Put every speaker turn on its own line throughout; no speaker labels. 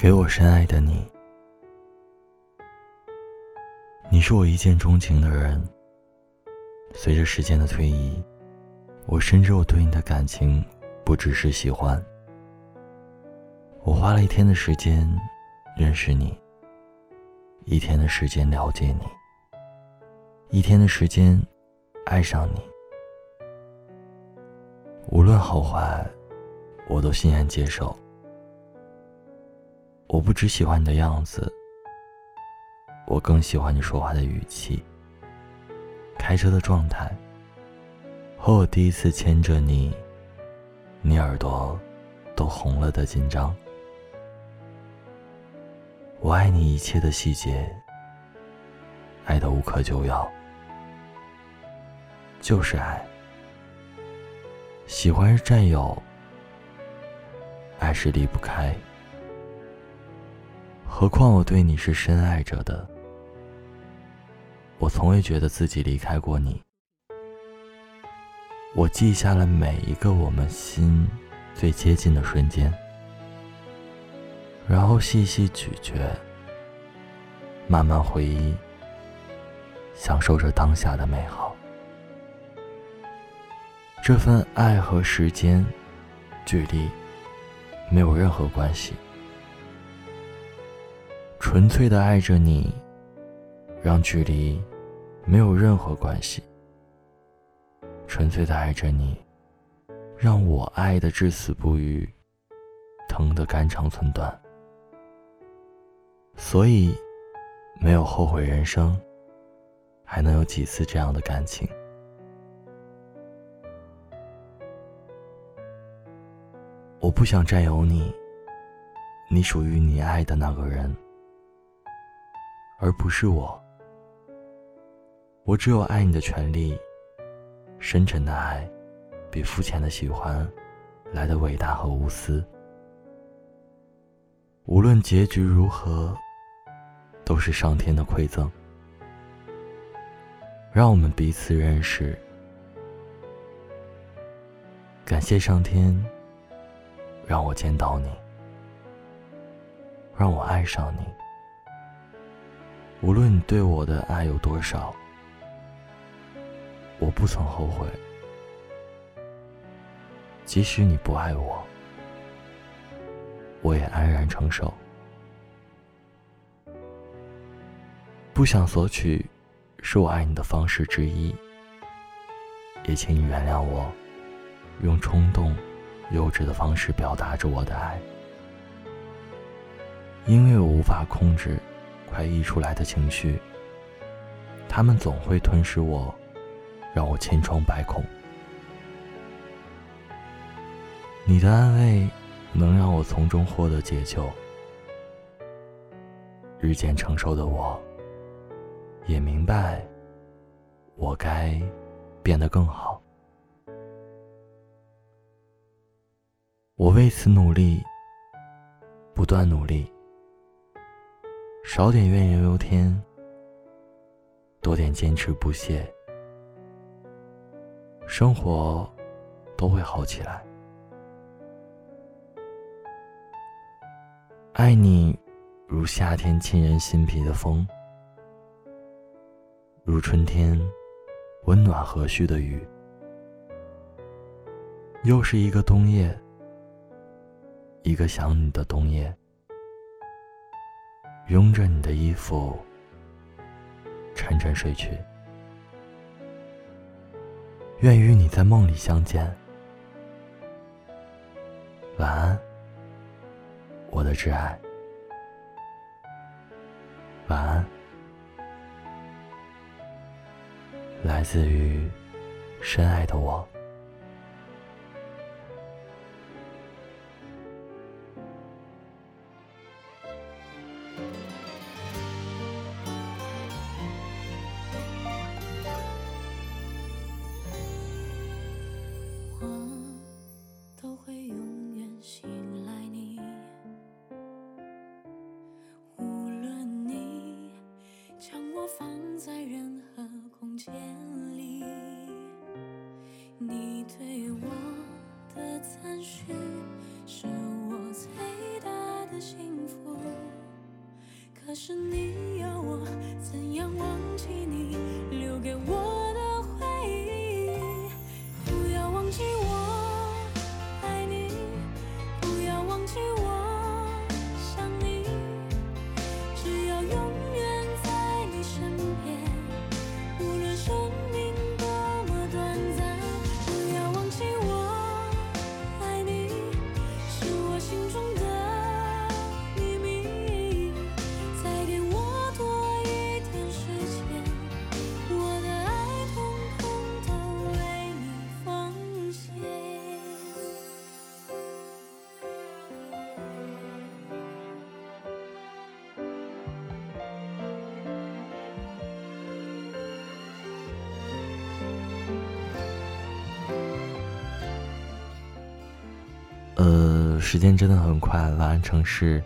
给我深爱的你，你是我一见钟情的人。随着时间的推移，我深知我对你的感情不只是喜欢。我花了一天的时间认识你，一天的时间了解你，一天的时间爱上你。无论好坏，我都欣然接受。我不只喜欢你的样子，我更喜欢你说话的语气、开车的状态，和我第一次牵着你，你耳朵都红了的紧张。我爱你一切的细节，爱的无可救药，就是爱。喜欢是占有，爱是离不开。何况我对你是深爱着的，我从未觉得自己离开过你。我记下了每一个我们心最接近的瞬间，然后细细咀嚼，慢慢回忆，享受着当下的美好。这份爱和时间、距离没有任何关系。纯粹的爱着你，让距离没有任何关系。纯粹的爱着你，让我爱的至死不渝，疼得肝肠寸断。所以，没有后悔人生，还能有几次这样的感情？我不想占有你，你属于你爱的那个人。而不是我，我只有爱你的权利。深沉的爱，比肤浅的喜欢来的伟大和无私。无论结局如何，都是上天的馈赠，让我们彼此认识。感谢上天，让我见到你，让我爱上你。无论你对我的爱有多少，我不曾后悔。即使你不爱我，我也安然承受。不想索取，是我爱你的方式之一。也请你原谅我，用冲动、幼稚的方式表达着我的爱，因为我无法控制。快溢出来的情绪，他们总会吞噬我，让我千疮百孔。你的安慰能让我从中获得解救。日渐成熟的我，也明白，我该变得更好。我为此努力，不断努力。少点怨言忧天，多点坚持不懈，生活都会好起来。爱你，如夏天沁人心脾的风，如春天温暖和煦的雨。又是一个冬夜，一个想你的冬夜。拥着你的衣服，沉沉睡去。愿与你在梦里相见。晚安，我的挚爱。晚安，来自于深爱的我。
间里你对我的赞许是我最大的幸福，可是你要我怎样忘记？你留给我。
时间真的很快，晚安城市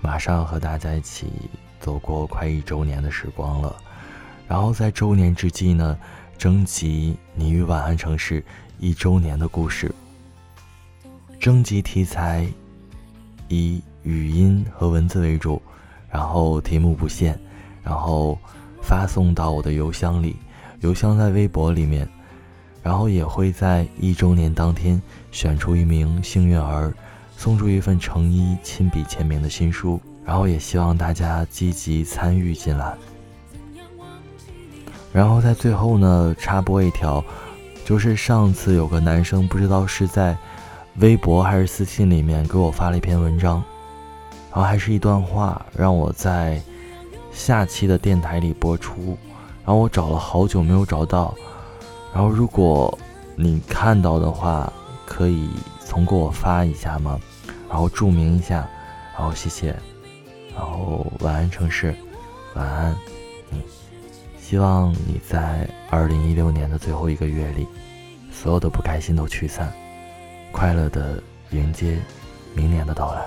马上要和大家一起走过快一周年的时光了。然后在周年之际呢，征集你与晚安城市一周年的故事。征集题材以语音和文字为主，然后题目不限，然后发送到我的邮箱里，邮箱在微博里面。然后也会在一周年当天选出一名幸运儿，送出一份程一亲笔签名的新书。然后也希望大家积极参与进来。然后在最后呢，插播一条，就是上次有个男生不知道是在微博还是私信里面给我发了一篇文章，然后还是一段话，让我在下期的电台里播出。然后我找了好久没有找到。然后，如果你看到的话，可以从给我发一下吗？然后注明一下，然后谢谢，然后晚安城市，晚安你。希望你在二零一六年的最后一个月里，所有的不开心都驱散，快乐的迎接明年的到来。